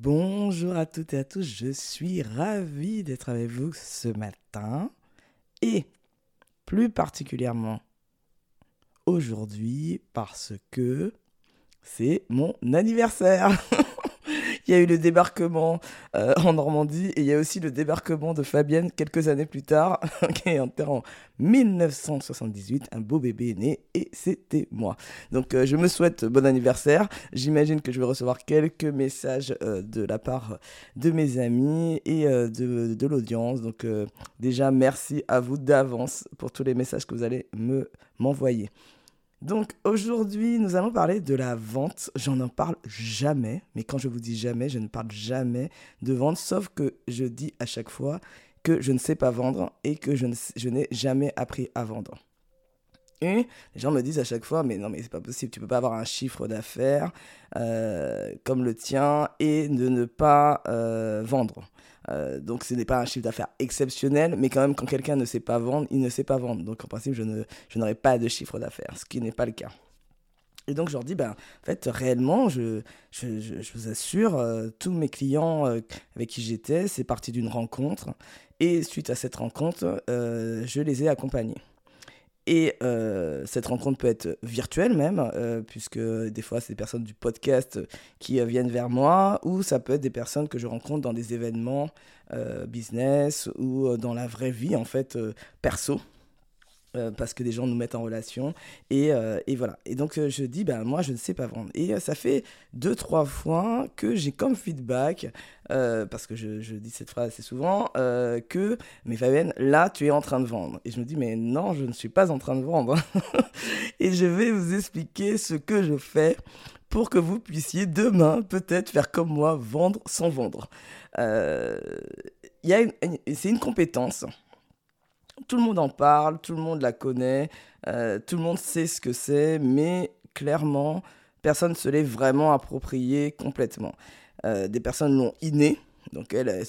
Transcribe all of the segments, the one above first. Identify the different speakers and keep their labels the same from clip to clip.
Speaker 1: Bonjour à toutes et à tous, je suis ravie d'être avec vous ce matin et plus particulièrement aujourd'hui parce que c'est mon anniversaire. il y a eu le débarquement euh, en Normandie et il y a aussi le débarquement de Fabienne quelques années plus tard, qui est en 1978. Un beau bébé est né et c'était moi. Donc euh, je me souhaite bon anniversaire. J'imagine que je vais recevoir quelques messages euh, de la part de mes amis et de, l'audience. Donc déjà merci à vous d'avance pour tous les messages que vous allez me m'envoyer. Donc aujourd'hui, nous allons parler de la vente. J'en en parle jamais, mais quand je vous dis jamais, je ne parle jamais de vente, sauf que je dis à chaque fois que je ne sais pas vendre et que je, n'ai jamais appris à vendre. Et les gens me disent à chaque fois, mais non, mais c'est pas possible, tu peux pas avoir un chiffre d'affaires euh, comme le tien et de ne pas euh, vendre. Euh, donc ce n'est pas un chiffre d'affaires exceptionnel, mais quand même quand quelqu'un ne sait pas vendre, il ne sait pas vendre. Donc en principe, je, ne, je n'aurai pas de chiffre d'affaires, ce qui n'est pas le cas. Et donc je leur dis, ben, en fait, réellement, je, je, je, vous assure, tous mes clients avec qui j'étais, c'est parti d'une rencontre. Et suite à cette rencontre, je les ai accompagnés. Et euh, cette rencontre peut être virtuelle même, euh, puisque des fois, c'est des personnes du podcast qui euh, viennent vers moi, ou ça peut être des personnes que je rencontre dans des événements business ou dans la vraie vie, en fait, perso. Euh, parce que des gens nous mettent en relation. Et, euh, et voilà. Et donc, euh, je dis, ben, moi, je ne sais pas vendre. Et ça fait deux, trois fois que j'ai comme feedback, parce que je, je, dis cette phrase assez souvent, que, mais Fabienne, là, tu es en train de vendre. Et je me dis, mais non, je ne suis pas en train de vendre. et je vais vous expliquer ce que je fais pour que vous puissiez demain peut-être faire comme moi, vendre sans vendre. c'est une compétence tout le monde en parle, tout le monde la connaît, euh, tout le monde sait ce que c'est, mais clairement, personne ne se l'est vraiment approprié complètement. Euh, des personnes l'ont inné, donc elle,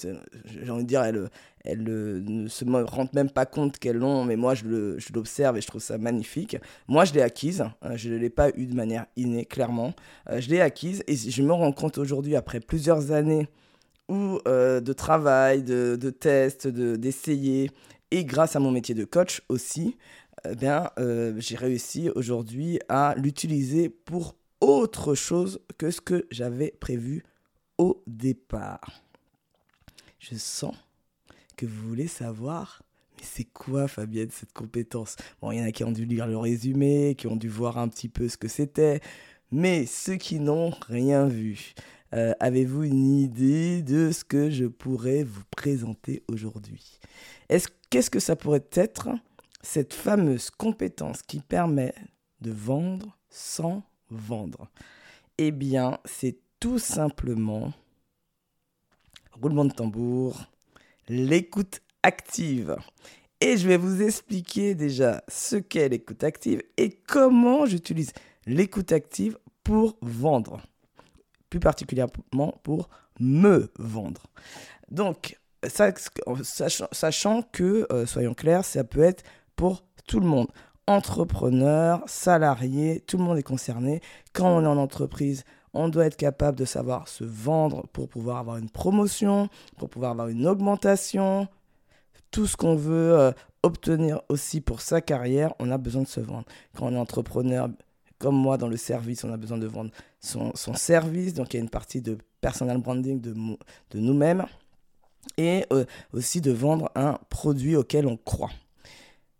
Speaker 1: j'ai envie de dire, elle, elle ne se rendent même pas compte qu'elles l'ont, mais moi je l'observe et je trouve ça magnifique. Moi je l'ai acquise, hein, je ne l'ai pas eu de manière innée, clairement. Euh, je l'ai acquise et je me rends compte aujourd'hui, après plusieurs années de travail, de, de tests, d'essayer, et grâce à mon métier de coach aussi, eh bien, euh, j'ai réussi aujourd'hui à l'utiliser pour autre chose que ce que j'avais prévu au départ. Je sens que vous voulez savoir, mais c'est quoi Fabienne cette compétence? Bon, il y en a qui ont dû lire le résumé, qui ont dû voir un petit peu ce que c'était, mais ceux qui n'ont rien vu, euh, avez-vous une idée de ce que je pourrais vous présenter aujourd'hui? Qu'est-ce que ça pourrait être cette fameuse compétence qui permet de vendre sans vendre? Eh bien, c'est tout simplement, roulement de tambour, l'écoute active. Et je vais vous expliquer déjà ce qu'est l'écoute active et comment j'utilise l'écoute active pour vendre plus particulièrement pour me vendre. Donc, sachant, que, euh, soyons clairs, ça peut être pour tout le monde. Entrepreneur, salarié, tout le monde est concerné. Quand on est en entreprise, on doit être capable de savoir se vendre pour pouvoir avoir une promotion, pour pouvoir avoir une augmentation. Tout ce qu'on veut euh, obtenir aussi pour sa carrière, on a besoin de se vendre. Quand on est entrepreneur, comme moi, dans le service, on a besoin de vendre son, service. Donc, il y a une partie de personal branding de, de nous-mêmes et euh, aussi de vendre un produit auquel on croit.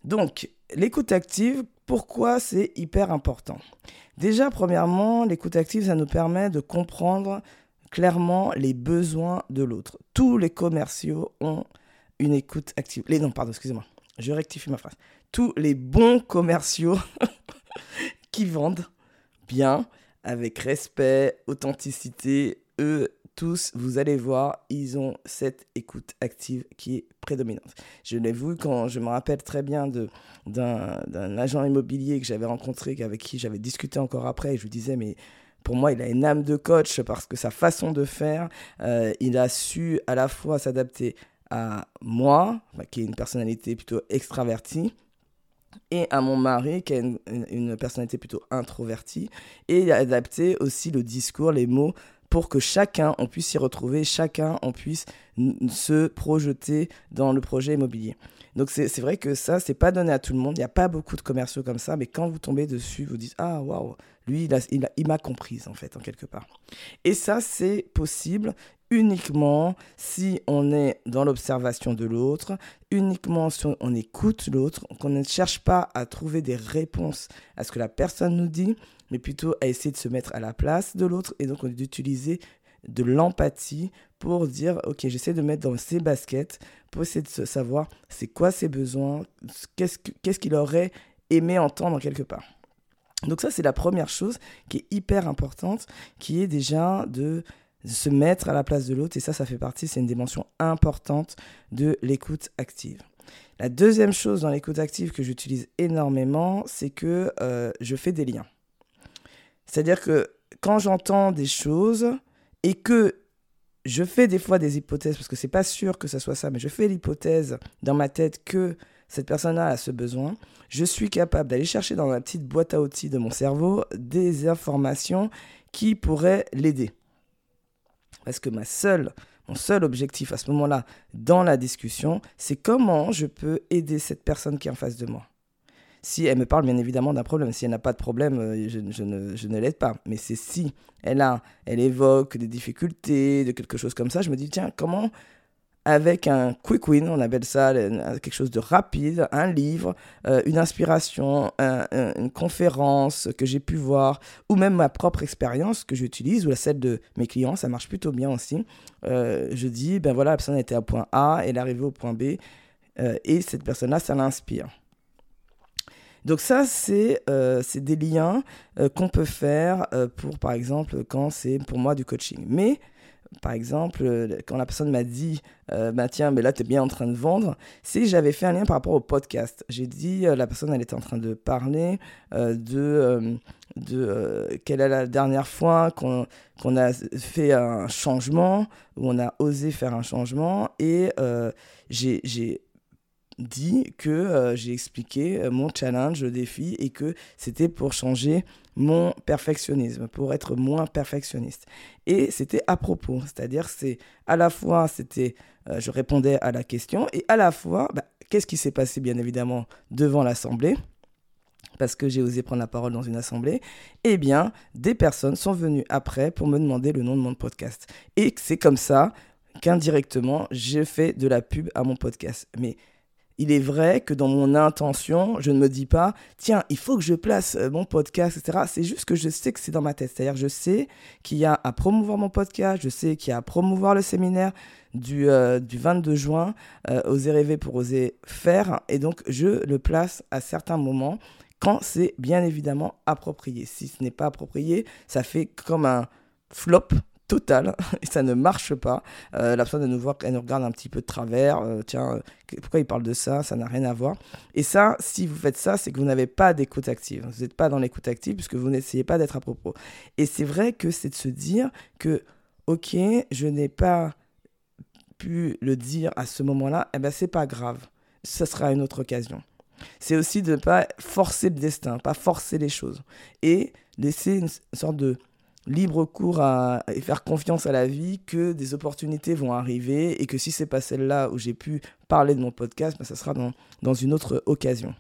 Speaker 1: Donc, l'écoute active, pourquoi c'est hyper important? Déjà, premièrement, l'écoute active, ça nous permet de comprendre clairement les besoins de l'autre. Tous les commerciaux ont une écoute active. Les, non, pardon, excusez-moi. Je rectifie ma phrase. Tous les bons commerciaux qui vendent bien, avec respect, authenticité, eux tous, vous allez voir, ils ont cette écoute active qui est prédominante. Je l'ai vu quand je me rappelle très bien d'un agent immobilier que j'avais rencontré, avec qui j'avais discuté encore après, et je lui disais, mais pour moi, il a une âme de coach parce que sa façon de faire, euh, il a su à la fois s'adapter à moi, qui est une personnalité plutôt extravertie, et à mon mari qui a une, personnalité plutôt introvertie et il a adapté aussi le discours, les mots pour que chacun, on puisse s'y retrouver, chacun, on puisse se projeter dans le projet immobilier. Donc c'est vrai que ça, c'est pas donné à tout le monde. Il n'y a pas beaucoup de commerciaux comme ça, mais quand vous tombez dessus, vous dites ah waouh, lui il m'a comprise en fait en quelque part. Et ça c'est possible uniquement si on est dans l'observation de l'autre, uniquement si on écoute l'autre, qu'on ne cherche pas à trouver des réponses à ce que la personne nous dit, mais plutôt à essayer de se mettre à la place de l'autre et donc d'utiliser de l'empathie pour dire, ok, j'essaie de mettre dans ses baskets, pour essayer de savoir c'est quoi ses besoins, qu'est-ce qu'il aurait aimé entendre quelque part. Donc ça, c'est la première chose qui est hyper importante, qui est déjà de se mettre à la place de l'autre, et ça, ça fait partie, c'est une dimension importante de l'écoute active. La deuxième chose dans l'écoute active que j'utilise énormément, c'est que euh, je fais des liens. C'est-à-dire que quand j'entends des choses et que je fais des fois des hypothèses, parce que c'est pas sûr que ce soit ça, mais je fais l'hypothèse dans ma tête que cette personne-là a ce besoin, je suis capable d'aller chercher dans la petite boîte à outils de mon cerveau des informations qui pourraient l'aider. Parce que mon seul objectif à ce moment-là dans la discussion, c'est comment je peux aider cette personne qui est en face de moi. Si elle me parle bien évidemment d'un problème, si elle n'a pas de problème, euh, je, ne, je ne l'aide pas. Mais c'est si elle a, elle évoque des difficultés, de quelque chose comme ça, je me dis tiens comment avec un quick win, on appelle ça quelque chose de rapide, un livre, euh, une inspiration, une conférence que j'ai pu voir, ou même ma propre expérience que j'utilise, ou celle de mes clients, ça marche plutôt bien aussi. Euh, je dis, ben voilà, la personne était à point A, elle est arrivée au point B, et cette personne-là, ça l'inspire. Donc ça, c'est euh, des liens euh, qu'on peut faire euh, pour, par exemple, quand c'est pour moi du coaching. Mais, par exemple, quand la personne m'a dit, bah tiens, mais là, tu es bien en train de vendre, si j'avais fait un lien par rapport au podcast. J'ai dit, la personne, elle était en train de parler de, de quelle est la dernière fois qu'on a fait un changement, où on a osé faire un changement, et j'ai dit que euh, j'ai expliqué euh, mon challenge, le défi, et que c'était pour changer mon perfectionnisme, pour être moins perfectionniste. Et c'était à propos, c'est-à-dire c'est à la fois, c'était, euh, je répondais à la question, et à la fois, bah, qu'est-ce qui s'est passé bien évidemment devant l'Assemblée parce que j'ai osé prendre la parole dans une assemblée, eh bien, des personnes sont venues après pour me demander le nom de mon podcast. Et c'est comme ça qu'indirectement, j'ai fait de la pub à mon podcast. Mais il est vrai que dans mon intention, je ne me dis pas, tiens, il faut que je place euh, mon podcast, etc. C'est juste que je sais que c'est dans ma tête. C'est-à-dire, je sais qu'il y a à promouvoir mon podcast, je sais qu'il y a à promouvoir le séminaire du, euh, du 22 juin, euh, Oser rêver pour oser faire. Et donc, je le place à certains moments quand c'est bien évidemment approprié. Si ce n'est pas approprié, ça fait comme un flop total ça ne marche pas. Euh, la personne, nous voit, elle nous regarde un petit peu de travers. Euh, tiens, euh, pourquoi il parle de ça Ça n'a rien à voir. Et ça, si vous faites ça, c'est que vous n'avez pas d'écoute active. Vous n'êtes pas dans l'écoute active puisque vous n'essayez pas d'être à propos. Et c'est vrai que c'est de se dire que, ok, je n'ai pas pu le dire à ce moment-là, eh ben c'est pas grave. Ce sera une autre occasion. C'est aussi de ne pas forcer le destin, pas forcer les choses. Et laisser une sorte de libre cours à, et faire confiance à la vie que des opportunités vont arriver et que si c'est pas celle-là où j'ai pu parler de mon podcast, ben, ça sera dans, dans une autre occasion.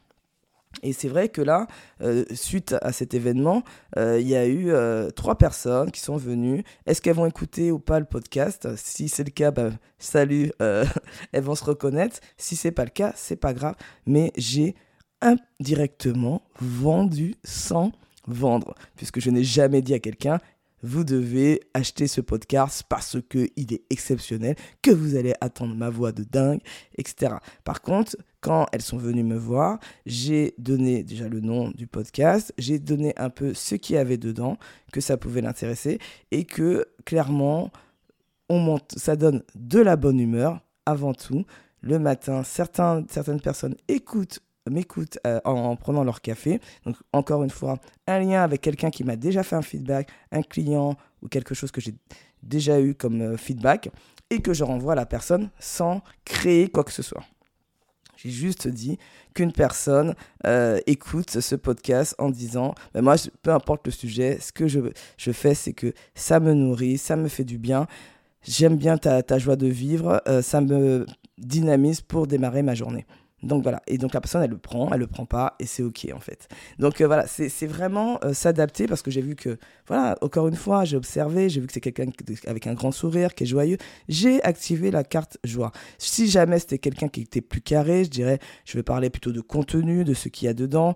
Speaker 1: Et c'est vrai que là, euh, suite à cet événement, euh, il y a eu euh, trois personnes qui sont venues. Est-ce qu'elles vont écouter ou pas le podcast? Si c'est le cas, ben, salut, elles vont se reconnaître. Si c'est pas le cas, c'est pas grave. Mais j'ai indirectement vendu sans vendre, puisque je n'ai jamais dit à quelqu'un vous devez acheter ce podcast parce qu'il est exceptionnel, que vous allez attendre ma voix de dingue, etc. Par contre, quand elles sont venues me voir, j'ai donné déjà le nom du podcast, j'ai donné un peu ce qu'il y avait dedans, que ça pouvait l'intéresser, et que clairement, on monte, ça donne de la bonne humeur avant tout. Le matin, certaines personnes écoutent m'écoutent euh, en, prenant leur café. Donc, encore une fois, un lien avec quelqu'un qui m'a déjà fait un feedback, un client ou quelque chose que j'ai déjà eu comme euh, feedback et que je renvoie à la personne sans créer quoi que ce soit. J'ai juste dit qu'une personne euh, écoute ce podcast en disant, ben moi, peu importe le sujet, ce que je, je fais, c'est que ça me nourrit, ça me fait du bien. J'aime bien ta, ta, joie de vivre, ça me dynamise pour démarrer ma journée. Donc voilà, et donc la personne, elle le prend, elle le prend pas, et c'est ok en fait. Donc euh, voilà, c'est vraiment euh, s'adapter parce que j'ai vu que, voilà, encore une fois, j'ai observé, j'ai vu que c'est quelqu'un avec un grand sourire, qui est joyeux. J'ai activé la carte joie. Si jamais c'était quelqu'un qui était plus carré, je dirais, je vais parler plutôt de contenu, de ce qu'il y a dedans,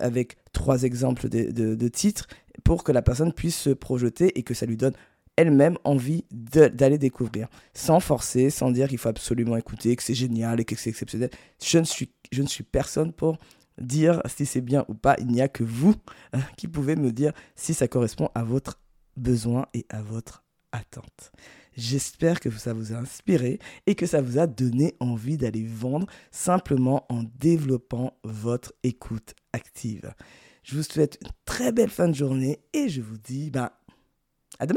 Speaker 1: avec trois exemples de, de titres, pour que la personne puisse se projeter et que ça lui donne elle-même envie d'aller découvrir, sans forcer, sans dire qu'il faut absolument écouter, que c'est génial et que c'est exceptionnel. Je ne, suis, je ne suis personne pour dire si c'est bien ou pas. Il n'y a que vous hein, qui pouvez me dire si ça correspond à votre besoin et à votre attente. J'espère que ça vous a inspiré et que ça vous a donné envie d'aller vendre simplement en développant votre écoute active. Je vous souhaite une très belle fin de journée et je vous dis bah, à demain